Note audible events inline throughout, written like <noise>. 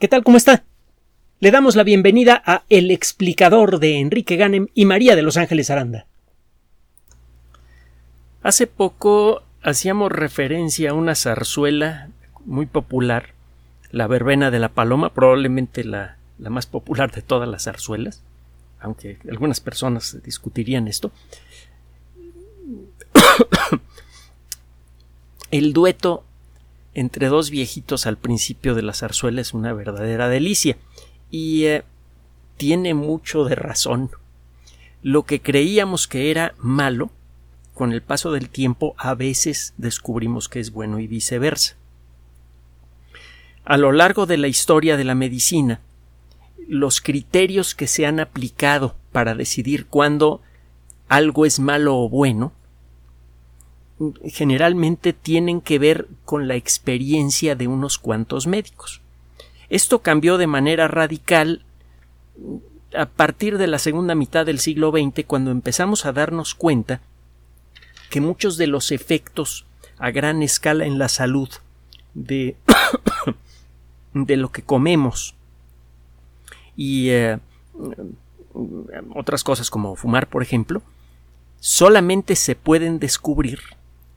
¿Qué tal? ¿Cómo está? Le damos la bienvenida a El explicador de Enrique Ganem y María de Los Ángeles Aranda. Hace poco hacíamos referencia a una zarzuela muy popular, la verbena de la paloma, probablemente la, la más popular de todas las zarzuelas, aunque algunas personas discutirían esto. <coughs> El dueto entre dos viejitos al principio de la zarzuela es una verdadera delicia y eh, tiene mucho de razón. Lo que creíamos que era malo, con el paso del tiempo a veces descubrimos que es bueno y viceversa. A lo largo de la historia de la medicina, los criterios que se han aplicado para decidir cuándo algo es malo o bueno generalmente tienen que ver con la experiencia de unos cuantos médicos. Esto cambió de manera radical a partir de la segunda mitad del siglo XX cuando empezamos a darnos cuenta que muchos de los efectos a gran escala en la salud de, <coughs> lo que comemos y eh, otras cosas como fumar, por ejemplo, solamente se pueden descubrir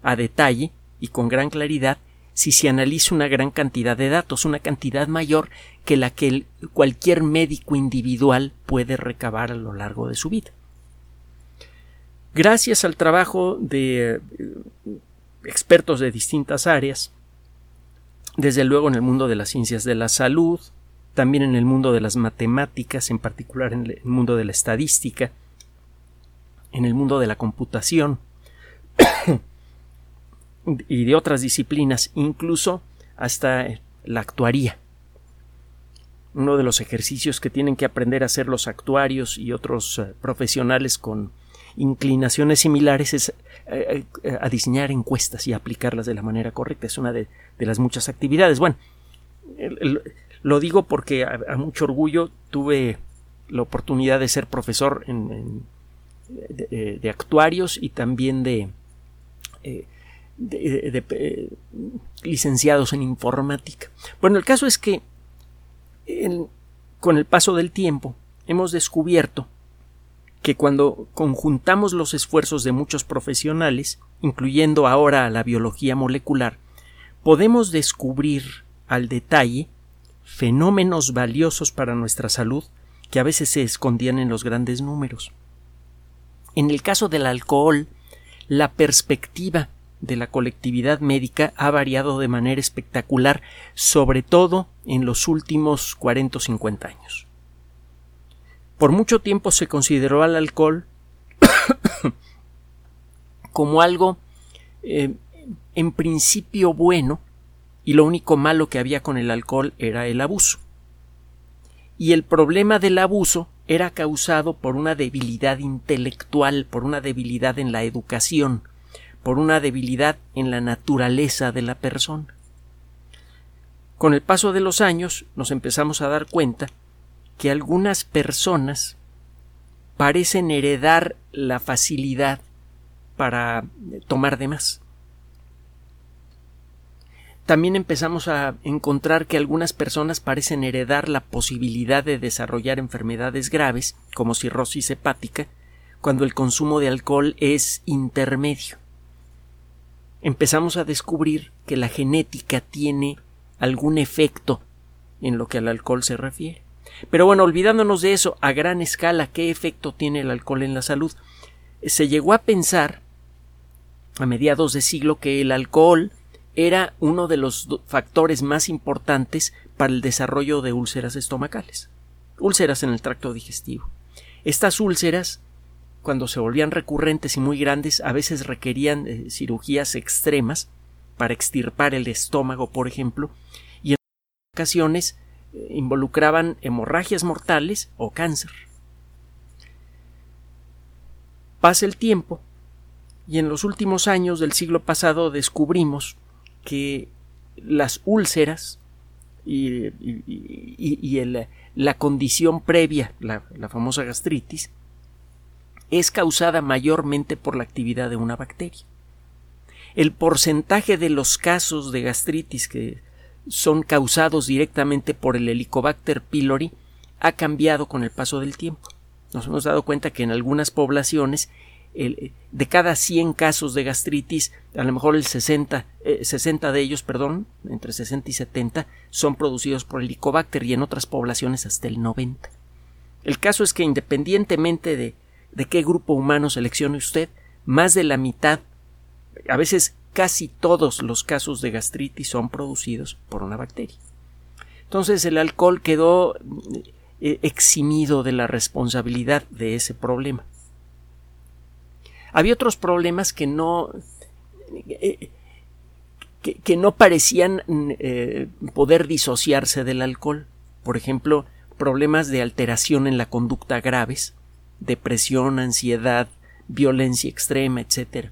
a detalle y con gran claridad si se analiza una gran cantidad de datos, una cantidad mayor que la que cualquier médico individual puede recabar a lo largo de su vida. Gracias al trabajo de eh, expertos de distintas áreas, desde luego en el mundo de las ciencias de la salud, también en el mundo de las matemáticas, en particular en el mundo de la estadística, en el mundo de la computación, y de otras disciplinas, incluso hasta la actuaría. Uno de los ejercicios que tienen que aprender a hacer los actuarios y otros eh, profesionales con inclinaciones similares es eh, eh, a diseñar encuestas y aplicarlas de la manera correcta. Es una de, las muchas actividades. Bueno, lo digo porque a, mucho orgullo tuve la oportunidad de ser profesor de, actuarios y también de de, eh, licenciados en informática. Bueno, el caso es que con el paso del tiempo hemos descubierto que cuando conjuntamos los esfuerzos de muchos profesionales, incluyendo ahora la biología molecular, podemos descubrir al detalle fenómenos valiosos para nuestra salud que a veces se escondían en los grandes números. En el caso del alcohol, la perspectiva de la colectividad médica ha variado de manera espectacular, sobre todo en los últimos 40 o 50 años. Por mucho tiempo se consideró al alcohol <coughs> como algo eh, en principio bueno y lo único malo que había con el alcohol era el abuso. Y el problema del abuso era causado por una debilidad intelectual, por una debilidad en la educación, por una debilidad en la naturaleza de la persona. Con el paso de los años nos empezamos a dar cuenta que algunas personas parecen heredar la facilidad para tomar de más. También empezamos a encontrar que algunas personas parecen heredar la posibilidad de desarrollar enfermedades graves, como cirrosis hepática, cuando el consumo de alcohol es intermedio empezamos a descubrir que la genética tiene algún efecto en lo que al alcohol se refiere. Pero bueno, olvidándonos de eso, a gran escala, ¿qué efecto tiene el alcohol en la salud? Se llegó a pensar a mediados de siglo que el alcohol era uno de los factores más importantes para el desarrollo de úlceras estomacales, úlceras en el tracto digestivo. Estas úlceras cuando se volvían recurrentes y muy grandes, a veces requerían eh, cirugías extremas para extirpar el estómago, por ejemplo, y en ocasiones eh, involucraban hemorragias mortales o cáncer. Pasa el tiempo y en los últimos años del siglo pasado descubrimos que las úlceras y, la condición previa, la famosa gastritis, es causada mayormente por la actividad de una bacteria. El porcentaje de los casos de gastritis que son causados directamente por el Helicobacter pylori ha cambiado con el paso del tiempo. Nos hemos dado cuenta que en algunas poblaciones de cada 100 casos de gastritis, a lo mejor el 60, 60 eh, de ellos, perdón, entre 60 y 70, son producidos por el Helicobacter y en otras poblaciones hasta el 90. El caso es que independientemente de, de qué grupo humano seleccione usted, más de la mitad, a veces casi todos los casos de gastritis son producidos por una bacteria. Entonces el alcohol quedó eh, eximido de la responsabilidad de ese problema. Había otros problemas que no eh, que, no parecían eh, poder disociarse del alcohol. Por ejemplo, problemas de alteración en la conducta graves, depresión, ansiedad, violencia extrema, etc.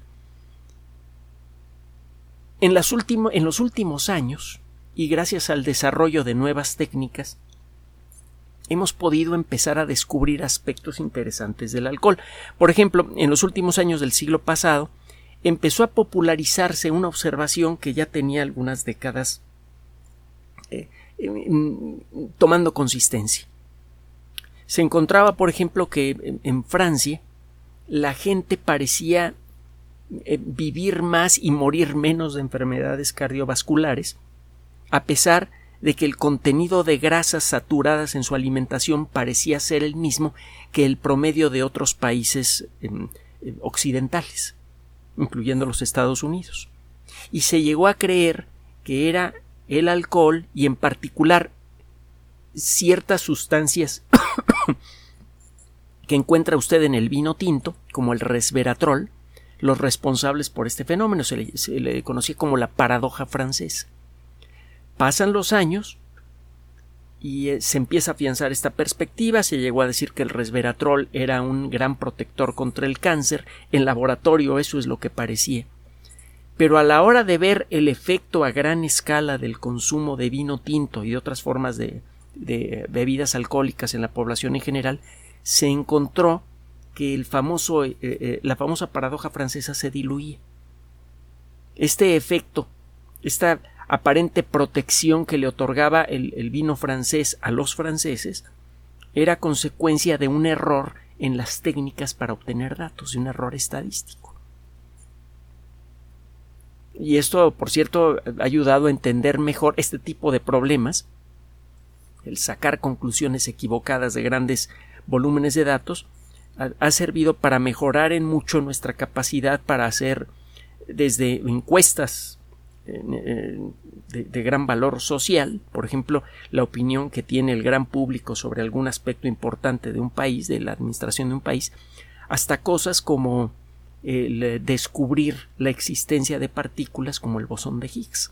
En, los últimos años, y gracias al desarrollo de nuevas técnicas, hemos podido empezar a descubrir aspectos interesantes del alcohol. Por ejemplo, en los últimos años del siglo pasado, empezó a popularizarse una observación que ya tenía algunas décadas eh, tomando consistencia. Se encontraba, por ejemplo, que en Francia la gente parecía eh, vivir más y morir menos de enfermedades cardiovasculares, a pesar de que el contenido de grasas saturadas en su alimentación parecía ser el mismo que el promedio de otros países em, occidentales, incluyendo los Estados Unidos. Y se llegó a creer que era el alcohol y en particular ciertas sustancias <coughs> que encuentra usted en el vino tinto, como el resveratrol, los responsables por este fenómeno. Se le, conocía como la paradoja francesa. Pasan los años y eh, se empieza a afianzar esta perspectiva. Se llegó a decir que el resveratrol era un gran protector contra el cáncer. En laboratorio eso es lo que parecía. Pero a la hora de ver el efecto a gran escala del consumo de vino tinto y de otras formas de, de bebidas alcohólicas en la población en general, se encontró que el famoso, eh, eh, la famosa paradoja francesa se diluía. Este efecto, esta aparente protección que le otorgaba el, el vino francés a los franceses, era consecuencia de un error en las técnicas para obtener datos, de un error estadístico. Y esto, por cierto, ha ayudado a entender mejor este tipo de problemas, el sacar conclusiones equivocadas de grandes volúmenes de datos, ha, servido para mejorar en mucho nuestra capacidad para hacer desde encuestas de, de, gran valor social, por ejemplo, la opinión que tiene el gran público sobre algún aspecto importante de un país, de la administración de un país, hasta cosas como el descubrir la existencia de partículas como el bosón de Higgs.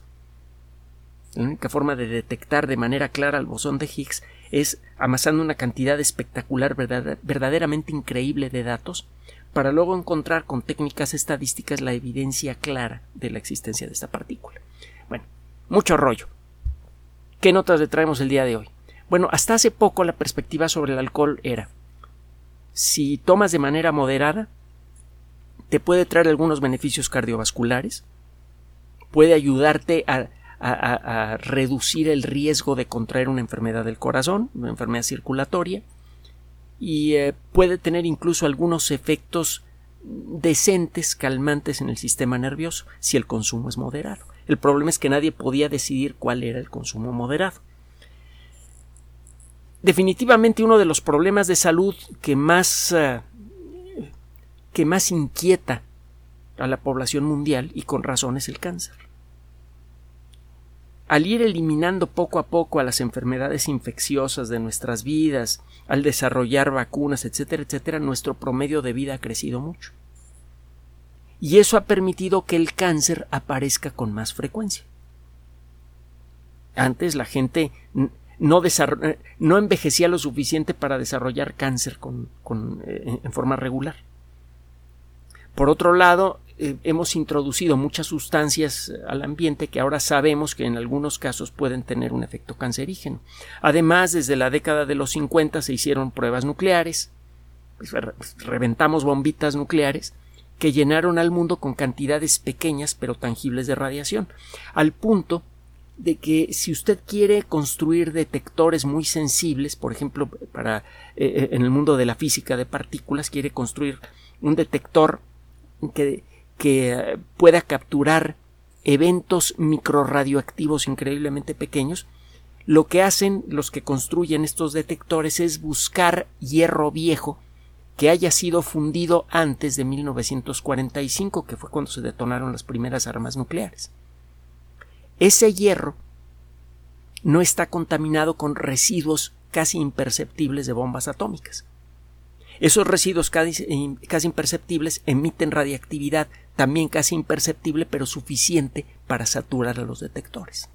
La única forma de detectar de manera clara el bosón de Higgs es amasando una cantidad espectacular, verdaderamente increíble de datos, para luego encontrar con técnicas estadísticas la evidencia clara de la existencia de esta partícula. Bueno, mucho rollo. ¿Qué notas le traemos el día de hoy? Bueno, hasta hace poco la perspectiva sobre el alcohol era si tomas de manera moderada, te puede traer algunos beneficios cardiovasculares, puede ayudarte a a, reducir el riesgo de contraer una enfermedad del corazón, una enfermedad circulatoria, y eh, puede tener incluso algunos efectos decentes, calmantes en el sistema nervioso, si el consumo es moderado. El problema es que nadie podía decidir cuál era el consumo moderado. Definitivamente uno de los problemas de salud que más eh, que más inquieta a la población mundial y con razón es el cáncer al ir eliminando poco a poco a las enfermedades infecciosas de nuestras vidas, al desarrollar vacunas, etcétera, etcétera, nuestro promedio de vida ha crecido mucho. Y eso ha permitido que el cáncer aparezca con más frecuencia. Antes la gente no, no envejecía lo suficiente para desarrollar cáncer con, eh, en forma regular. Por otro lado, eh, hemos introducido muchas sustancias al ambiente que ahora sabemos que en algunos casos pueden tener un efecto cancerígeno. Además, desde la década de los 50 se hicieron pruebas nucleares, pues, reventamos bombitas nucleares que llenaron al mundo con cantidades pequeñas pero tangibles de radiación, al punto de que si usted quiere construir detectores muy sensibles, por ejemplo, para eh, eh, en el mundo de la física de partículas, quiere construir un detector que, que eh, pueda capturar eventos microradioactivos increíblemente pequeños, lo que hacen los que construyen estos detectores es buscar hierro viejo que haya sido fundido antes de 1945, que fue cuando se detonaron las primeras armas nucleares. Ese hierro no está contaminado con residuos casi imperceptibles de bombas atómicas. Esos residuos casi, imperceptibles emiten radiactividad también casi imperceptible pero suficiente para saturar a los detectores.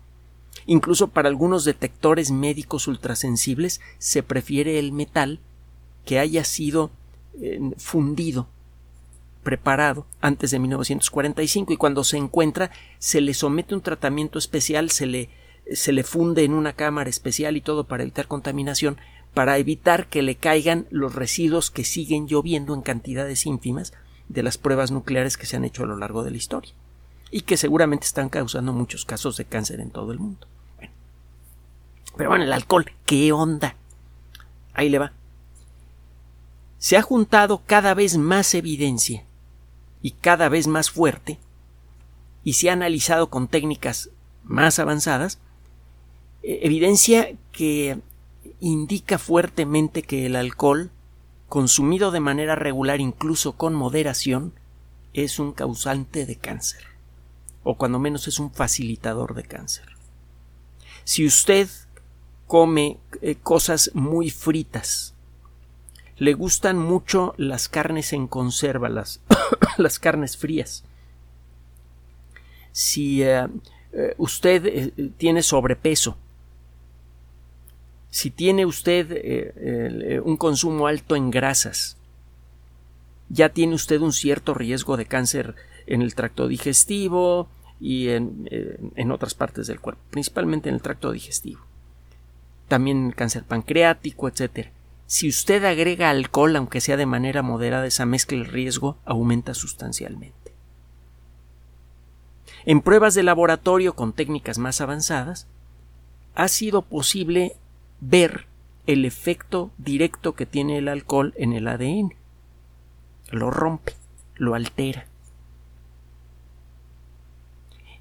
Incluso para algunos detectores médicos ultrasensibles se prefiere el metal que haya sido eh, fundido, preparado antes de 1945 y cuando se encuentra se le somete un tratamiento especial, se le, se le funde en una cámara especial y todo para evitar contaminación, para evitar que le caigan los residuos que siguen lloviendo en cantidades ínfimas de las pruebas nucleares que se han hecho a lo largo de la historia y que seguramente están causando muchos casos de cáncer en todo el mundo. Pero bueno, el alcohol, ¿qué onda? Ahí le va. Se ha juntado cada vez más evidencia y cada vez más fuerte y se ha analizado con técnicas más avanzadas eh, evidencia que indica fuertemente que el alcohol, consumido de manera regular, incluso con moderación, es un causante de cáncer, o cuando menos es un facilitador de cáncer. Si usted come eh, cosas muy fritas, le gustan mucho las carnes en conserva, las, <coughs> las carnes frías. Si eh, eh, usted tiene sobrepeso, si tiene usted eh, un consumo alto en grasas, ya tiene usted un cierto riesgo de cáncer en el tracto digestivo y en, eh, en otras partes del cuerpo, principalmente en el tracto digestivo. También cáncer pancreático, etc. Si usted agrega alcohol, aunque sea de manera moderada, esa mezcla el riesgo aumenta sustancialmente. En pruebas de laboratorio con técnicas más avanzadas, ha sido posible ver el efecto directo que tiene el alcohol en el ADN. Lo rompe, lo altera.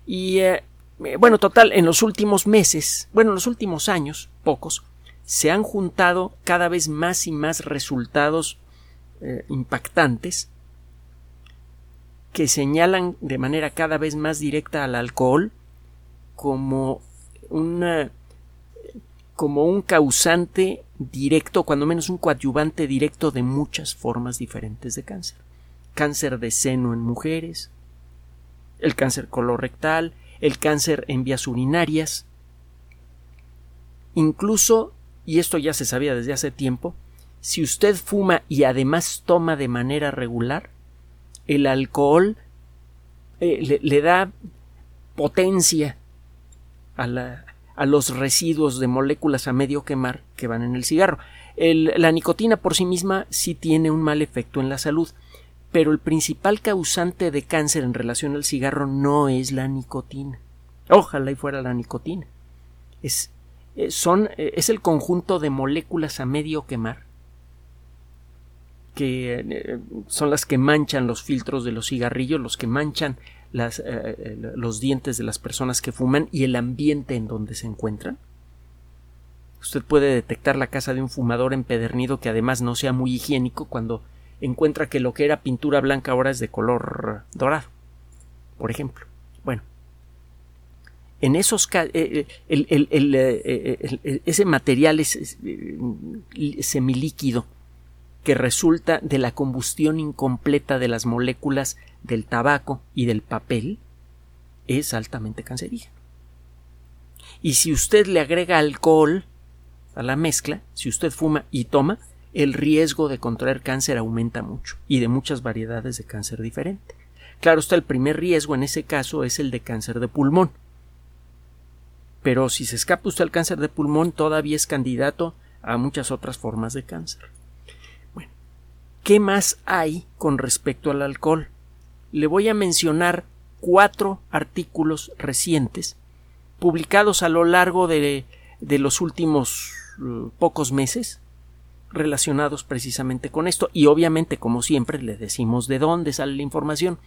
Y eh, bueno, total, en los últimos meses, bueno, en los últimos años, pocos, se han juntado cada vez más y más resultados eh, impactantes que señalan de manera cada vez más directa al alcohol como una como un causante directo, cuando menos un coadyuvante directo de muchas formas diferentes de cáncer. Cáncer de seno en mujeres, el cáncer colorectal, el cáncer en vías urinarias, incluso, y esto ya se sabía desde hace tiempo, si usted fuma y además toma de manera regular, el alcohol eh, le, le da potencia a la, a los residuos de moléculas a medio quemar que van en el cigarro. la nicotina por sí misma sí tiene un mal efecto en la salud, pero el principal causante de cáncer en relación al cigarro no es la nicotina. Ojalá y fuera la nicotina. Es, eh, son, eh, es el conjunto de moléculas a medio quemar que eh, son las que manchan los filtros de los cigarrillos, los que manchan las, eh, eh, los dientes de las personas que fuman y el ambiente en donde se encuentran. Usted puede detectar la casa de un fumador empedernido que además no sea muy higiénico cuando encuentra que lo que era pintura blanca ahora es de color dorado, por ejemplo. Bueno, en esos eh, ese material es, semilíquido que resulta de la combustión incompleta de las moléculas del tabaco y del papel es altamente cancerígeno. Y si usted le agrega alcohol a la mezcla, si usted fuma y toma, el riesgo de contraer cáncer aumenta mucho y de muchas variedades de cáncer diferente. Claro está, el primer riesgo en ese caso es el de cáncer de pulmón. Pero si se escapa usted al cáncer de pulmón, todavía es candidato a muchas otras formas de cáncer. ¿Qué más hay con respecto al alcohol? Le voy a mencionar cuatro artículos recientes publicados a lo largo de, de los últimos uh, pocos meses relacionados precisamente con esto. Y obviamente como siempre le decimos de dónde sale la información.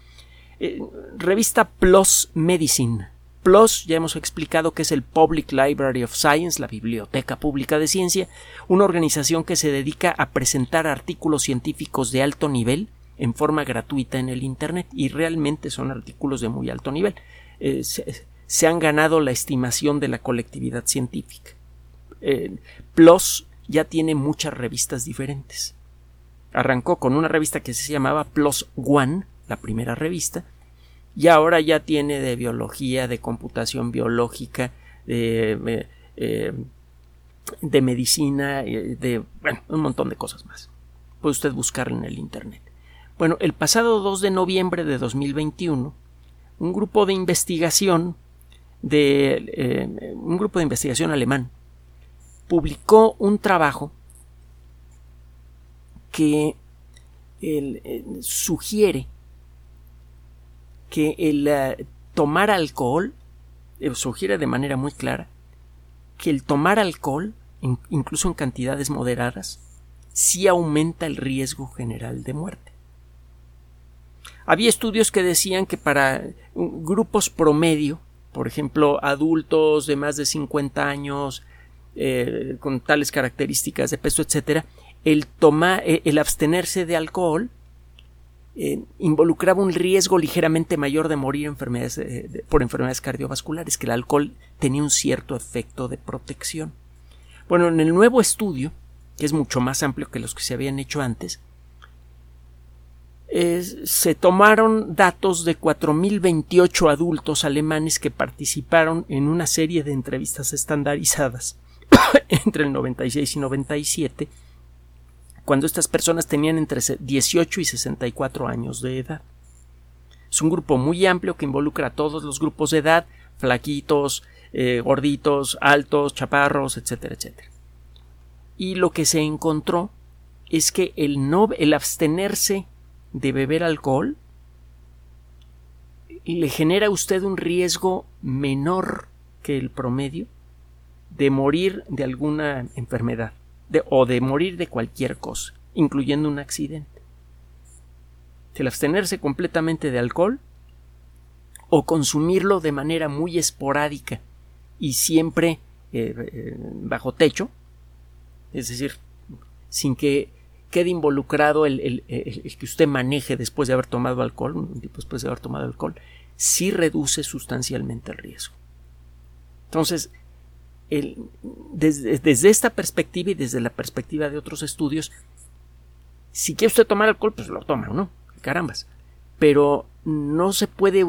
Eh, revista Plus Medicine. PLOS ya hemos explicado que es el Public Library of Science, la Biblioteca Pública de Ciencia, una organización que se dedica a presentar artículos científicos de alto nivel en forma gratuita en el Internet y realmente son artículos de muy alto nivel. Eh, se, han ganado la estimación de la colectividad científica. Eh, PLOS ya tiene muchas revistas diferentes. Arrancó con una revista que se llamaba PLOS One, la primera revista, y ahora ya tiene de biología, de computación biológica, de, eh, de medicina, eh, de bueno, un montón de cosas más. Puede usted buscarlo en el Internet. Bueno, el pasado 2 de noviembre de 2021, un grupo de investigación de eh, un grupo de investigación alemán publicó un trabajo que sugiere que el eh, tomar alcohol eh, sugiere de manera muy clara que el tomar alcohol, incluso en cantidades moderadas, sí aumenta el riesgo general de muerte. Había estudios que decían que para grupos promedio, por ejemplo, adultos de más de 50 años, eh, con tales características de peso, etcétera, el tomar, el abstenerse de alcohol eh, involucraba un riesgo ligeramente mayor de morir eh, por enfermedades cardiovasculares, que el alcohol tenía un cierto efecto de protección. Bueno, en el nuevo estudio, que es mucho más amplio que los que se habían hecho antes, se tomaron datos de 4.028 adultos alemanes que participaron en una serie de entrevistas estandarizadas <coughs> entre el 96 y 97 cuando estas personas tenían entre 18 y 64 años de edad. Es un grupo muy amplio que involucra a todos los grupos de edad, flaquitos, eh, gorditos, altos, chaparros, etcétera, etcétera. Y lo que se encontró es que el, no, el abstenerse de beber alcohol le genera a usted un riesgo menor que el promedio de morir de alguna enfermedad o de morir de cualquier cosa, incluyendo un accidente. El abstenerse completamente de alcohol o consumirlo de manera muy esporádica y siempre eh, eh, bajo techo, es decir, sin que quede involucrado el, que usted maneje después de haber tomado alcohol, después de haber tomado alcohol, sí reduce sustancialmente el riesgo. Entonces, desde, esta perspectiva y desde la perspectiva de otros estudios, si quiere usted tomar alcohol, pues lo toma, ¿no? Carambas. Pero no se puede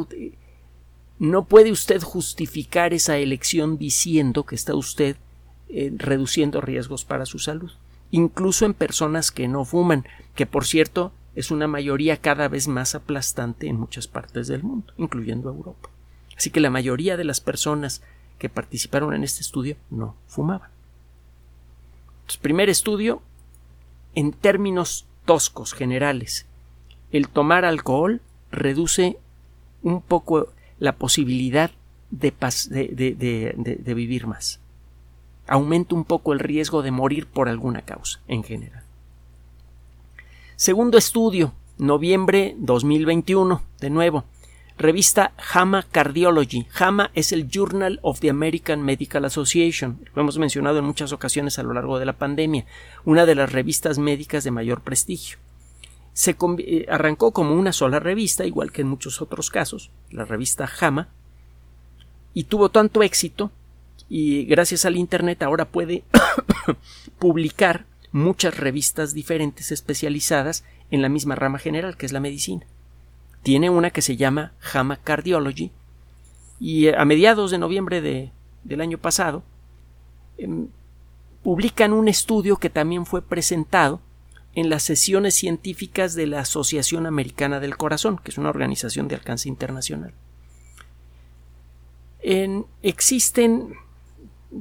no puede usted justificar esa elección diciendo que está usted eh, reduciendo riesgos para su salud, incluso en personas que no fuman, que por cierto es una mayoría cada vez más aplastante en muchas partes del mundo, incluyendo Europa. Así que la mayoría de las personas que participaron en este estudio no fumaban. primer estudio, en términos toscos generales, el tomar alcohol reduce un poco la posibilidad de, de, vivir más. Aumenta un poco el riesgo de morir por alguna causa en general. Segundo estudio, noviembre 2021, de nuevo, Revista JAMA Cardiology. JAMA es el Journal of the American Medical Association. Lo hemos mencionado en muchas ocasiones a lo largo de la pandemia. Una de las revistas médicas de mayor prestigio. Se eh, arrancó como una sola revista, igual que en muchos otros casos, la revista JAMA, y tuvo tanto éxito y gracias al Internet ahora puede <coughs> publicar muchas revistas diferentes especializadas en la misma rama general que es la medicina tiene una que se llama JAMA Cardiology y eh, a mediados de noviembre del año pasado em, publican un estudio que también fue presentado en las sesiones científicas de la Asociación Americana del Corazón, que es una organización de alcance internacional. existen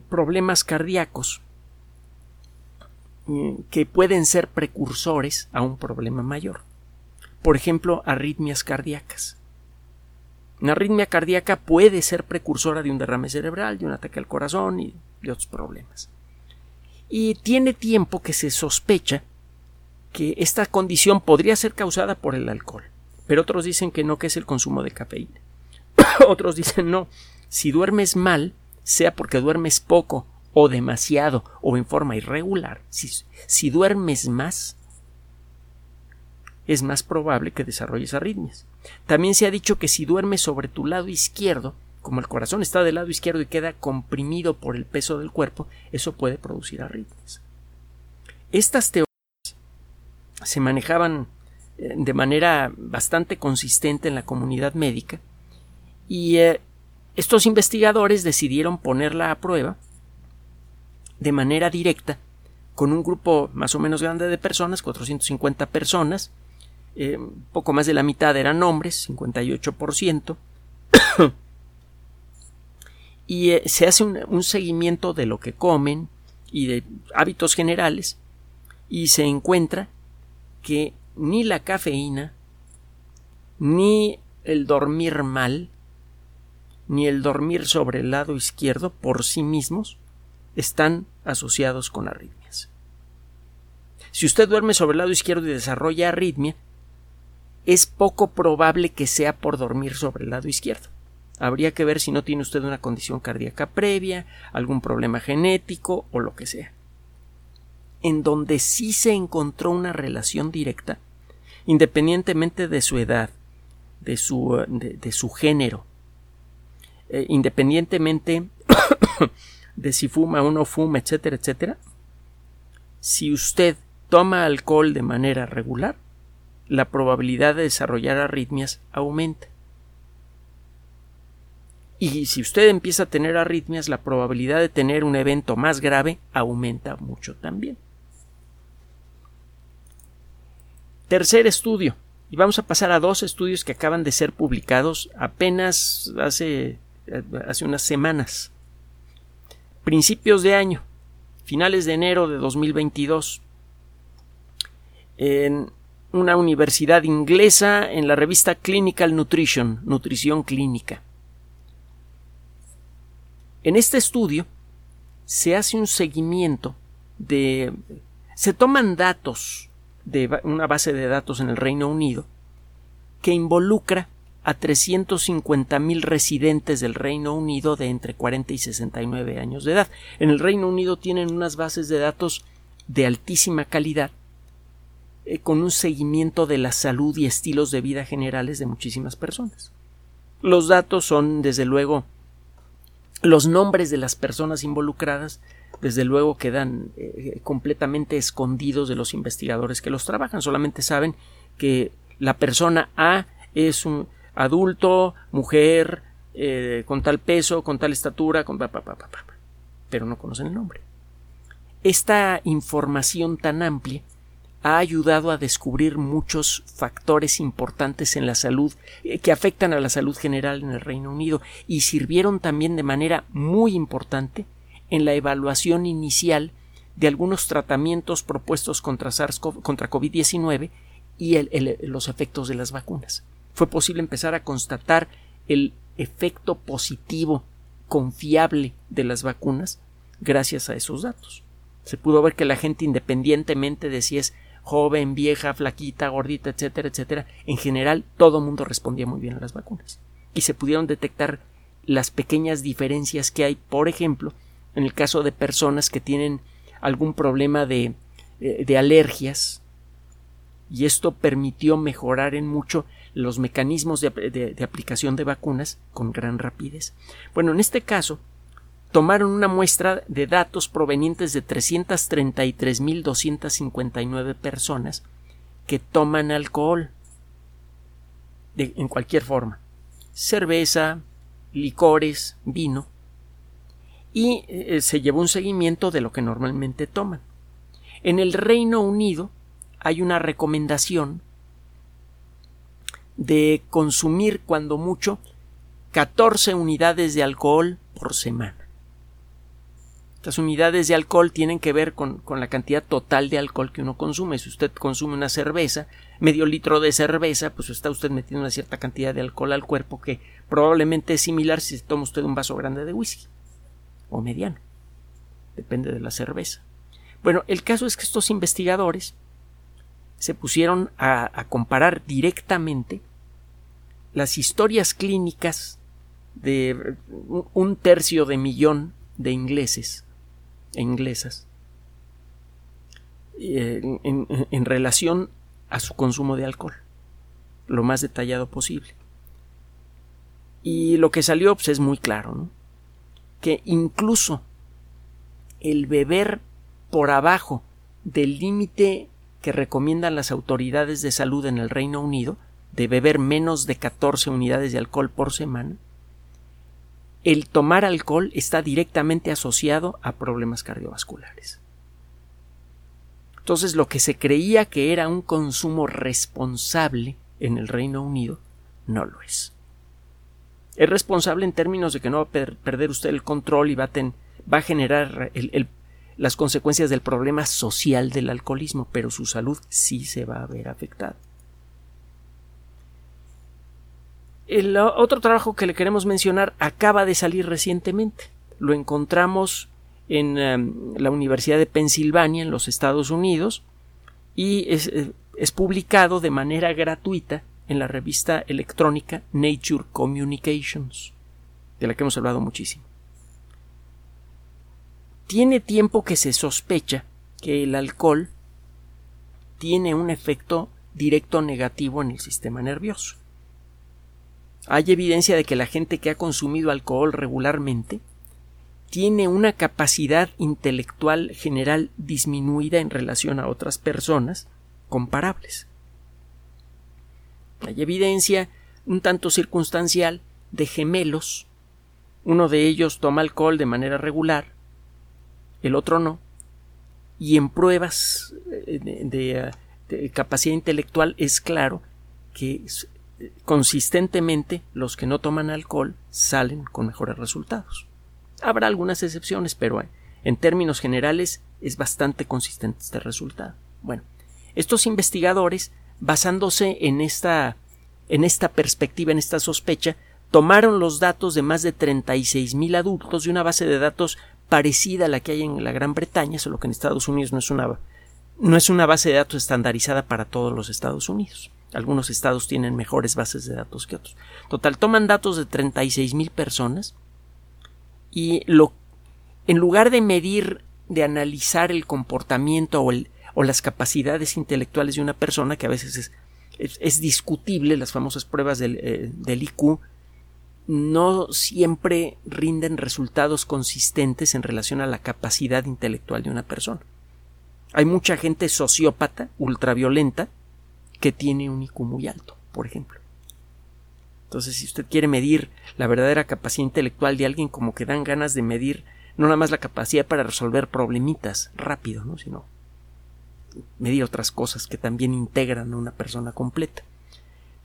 problemas cardíacos eh, que pueden ser precursores a un problema mayor por ejemplo, arritmias cardíacas. Una arritmia cardíaca puede ser precursora de un derrame cerebral, de un ataque al corazón y de otros problemas. Y tiene tiempo que se sospecha que esta condición podría ser causada por el alcohol, pero otros dicen que no, que es el consumo de cafeína. <coughs> otros dicen no, si duermes mal, sea porque duermes poco o demasiado o en forma irregular, si, si duermes más, es más probable que desarrolles arritmias. También se ha dicho que si duermes sobre tu lado izquierdo, como el corazón está del lado izquierdo y queda comprimido por el peso del cuerpo, eso puede producir arritmias. Estas teorías se manejaban eh, de manera bastante consistente en la comunidad médica y eh, estos investigadores decidieron ponerla a prueba de manera directa con un grupo más o menos grande de personas, 450 personas, eh, poco más de la mitad eran hombres, 58%, <coughs> y eh, se hace un, seguimiento de lo que comen y de hábitos generales, y se encuentra que ni la cafeína, ni el dormir mal, ni el dormir sobre el lado izquierdo por sí mismos están asociados con arritmias. Si usted duerme sobre el lado izquierdo y desarrolla arritmia, es poco probable que sea por dormir sobre el lado izquierdo. Habría que ver si no tiene usted una condición cardíaca previa, algún problema genético o lo que sea. En donde sí se encontró una relación directa, independientemente de su edad, de su, de, su género, eh, independientemente <coughs> de si fuma o no fuma, etcétera, etcétera, si usted toma alcohol de manera regular, la probabilidad de desarrollar arritmias aumenta. Y si usted empieza a tener arritmias, la probabilidad de tener un evento más grave aumenta mucho también. Tercer estudio. Y vamos a pasar a dos estudios que acaban de ser publicados apenas hace, hace unas semanas. Principios de año, finales de enero de 2022. En una universidad inglesa en la revista Clinical Nutrition, Nutrición Clínica. En este estudio se hace un seguimiento de... se toman datos de una base de datos en el Reino Unido que involucra a 350.000 residentes del Reino Unido de entre 40 y 69 años de edad. En el Reino Unido tienen unas bases de datos de altísima calidad eh, con un seguimiento de la salud y estilos de vida generales de muchísimas personas. Los datos son, desde luego, los nombres de las personas involucradas, desde luego quedan eh, completamente escondidos de los investigadores que los trabajan. Solamente saben que la persona A es un adulto, mujer, eh, con tal peso, con tal estatura, con pero no conocen el nombre. Esta información tan amplia ha ayudado a descubrir muchos factores importantes en la salud eh, que afectan a la salud general en el Reino Unido y sirvieron también de manera muy importante en la evaluación inicial de algunos tratamientos propuestos contra contra COVID-19 y los efectos de las vacunas. Fue posible empezar a constatar el efecto positivo confiable de las vacunas gracias a esos datos. Se pudo ver que la gente independientemente de si es joven, vieja, flaquita, gordita, etcétera, etcétera, en general todo el mundo respondía muy bien a las vacunas. Y se pudieron detectar las pequeñas diferencias que hay, por ejemplo, en el caso de personas que tienen algún problema de, eh, de alergias, y esto permitió mejorar en mucho los mecanismos de, de aplicación de vacunas con gran rapidez. Bueno, en este caso, tomaron una muestra de datos provenientes de 333.259 personas que toman alcohol en cualquier forma, cerveza, licores, vino, y eh, se llevó un seguimiento de lo que normalmente toman. En el Reino Unido hay una recomendación de consumir cuando mucho 14 unidades de alcohol por semana. Estas unidades de alcohol tienen que ver con, con, la cantidad total de alcohol que uno consume. Si usted consume una cerveza, medio litro de cerveza, pues está usted metiendo una cierta cantidad de alcohol al cuerpo que probablemente es similar si toma usted un vaso grande de whisky o mediano. Depende de la cerveza. Bueno, el caso es que estos investigadores se pusieron a, a comparar directamente las historias clínicas de un tercio de millón de ingleses e inglesas eh, en, relación a su consumo de alcohol, lo más detallado posible. Y lo que salió pues, es muy claro, que incluso el beber por abajo del límite que recomiendan las autoridades de salud en el Reino Unido, de beber menos de 14 unidades de alcohol por semana, el tomar alcohol está directamente asociado a problemas cardiovasculares. Entonces lo que se creía que era un consumo responsable en el Reino Unido no lo es. Es responsable en términos de que no va a perder usted el control y va a, va a generar las consecuencias del problema social del alcoholismo, pero su salud sí se va a ver afectada. El otro trabajo que le queremos mencionar acaba de salir recientemente. Lo encontramos en em, la Universidad de Pensilvania, en los Estados Unidos, y eh, es, publicado de manera gratuita en la revista electrónica Nature Communications, de la que hemos hablado muchísimo. Tiene tiempo que se sospecha que el alcohol tiene un efecto directo negativo en el sistema nervioso. Hay evidencia de que la gente que ha consumido alcohol regularmente tiene una capacidad intelectual general disminuida en relación a otras personas comparables. Hay evidencia un tanto circunstancial de gemelos. Uno de ellos toma alcohol de manera regular, el otro no. Y en pruebas eh, de, de capacidad intelectual es claro que consistentemente los que no toman alcohol salen con mejores resultados. Habrá algunas excepciones, pero en términos generales es bastante consistente este resultado. Bueno, estos investigadores, basándose en esta, en esta perspectiva, en esta sospecha, tomaron los datos de más de 36.000 adultos de una base de datos parecida a la que hay en la Gran Bretaña, solo que en Estados Unidos no es una, no es una base de datos estandarizada para todos los Estados Unidos. Algunos estados tienen mejores bases de datos que otros. Total, toman datos de 36 mil personas y lo, en lugar de medir, de analizar el comportamiento o, las capacidades intelectuales de una persona, que a veces es, es, discutible, las famosas pruebas del, eh, del IQ, no siempre rinden resultados consistentes en relación a la capacidad intelectual de una persona. Hay mucha gente sociópata, ultraviolenta, que tiene un IQ muy alto, por ejemplo. Entonces, si usted quiere medir la verdadera capacidad intelectual de alguien, como que dan ganas de medir no nada más la capacidad para resolver problemitas rápido, ¿no? sino medir otras cosas que también integran a una persona completa.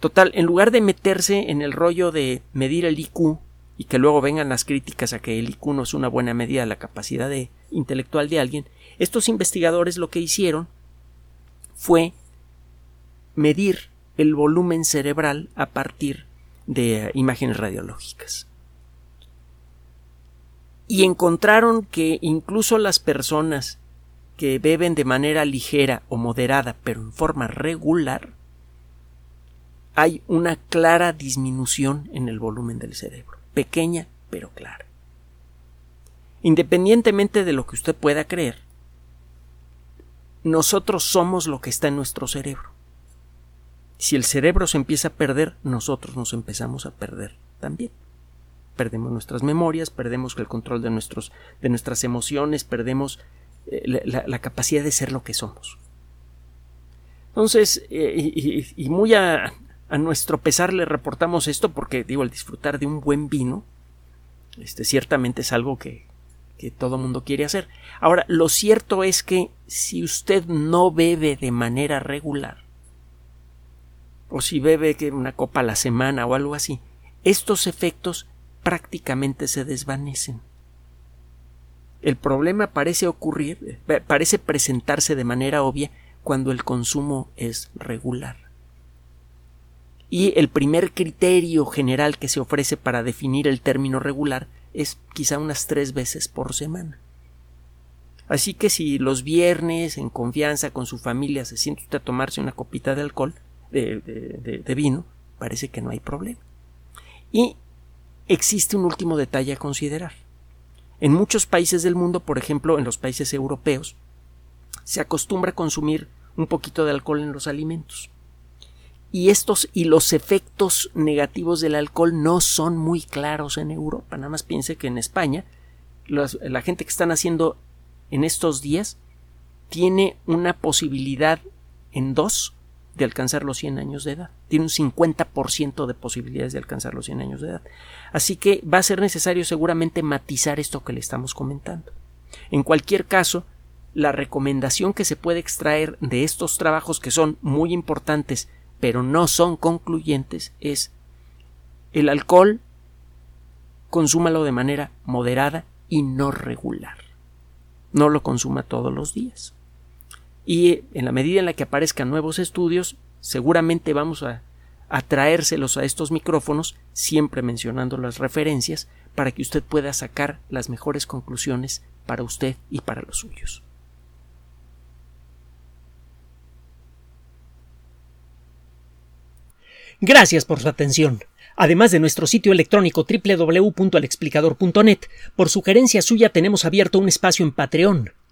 Total, en lugar de meterse en el rollo de medir el IQ y que luego vengan las críticas a que el IQ no es una buena medida de la capacidad intelectual de alguien, estos investigadores lo que hicieron fue medir el volumen cerebral a partir de imágenes radiológicas. Y encontraron que incluso las personas que beben de manera ligera o moderada, pero en forma regular, hay una clara disminución en el volumen del cerebro, pequeña pero clara. Independientemente de lo que usted pueda creer, nosotros somos lo que está en nuestro cerebro. Si el cerebro se empieza a perder, nosotros nos empezamos a perder también. Perdemos nuestras memorias, perdemos el control de, nuestros, de nuestras emociones, perdemos eh, la, capacidad de ser lo que somos. Entonces, eh, y, muy a, nuestro pesar le reportamos esto porque, digo, el disfrutar de un buen vino, este, ciertamente es algo que, que todo mundo quiere hacer. Ahora, lo cierto es que si usted no bebe de manera regular, o si bebe una copa a la semana o algo así, estos efectos prácticamente se desvanecen. El problema parece ocurrir, eh, parece presentarse de manera obvia cuando el consumo es regular. Y el primer criterio general que se ofrece para definir el término regular es quizá unas tres veces por semana. Así que si los viernes, en confianza con su familia, se siente usted a tomarse una copita de alcohol, de, vino, parece que no hay problema. Y existe un último detalle a considerar. En muchos países del mundo, por ejemplo en los países europeos, se acostumbra a consumir un poquito de alcohol en los alimentos. Y estos y los efectos negativos del alcohol no son muy claros en Europa. Nada más piense que en España la gente que están haciendo en estos días tiene una posibilidad en dos de alcanzar los 100 años de edad. Tiene un 50% de posibilidades de alcanzar los 100 años de edad. Así que va a ser necesario seguramente matizar esto que le estamos comentando. En cualquier caso, la recomendación que se puede extraer de estos trabajos que son muy importantes pero no son concluyentes es el alcohol consúmalo de manera moderada y no regular. No lo consuma todos los días y en la medida en la que aparezcan nuevos estudios, seguramente vamos a, traérselos a estos micrófonos, siempre mencionando las referencias, para que usted pueda sacar las mejores conclusiones para usted y para los suyos. Gracias por su atención. Además de nuestro sitio electrónico www.alexplicador.net, por sugerencia suya tenemos abierto un espacio en Patreon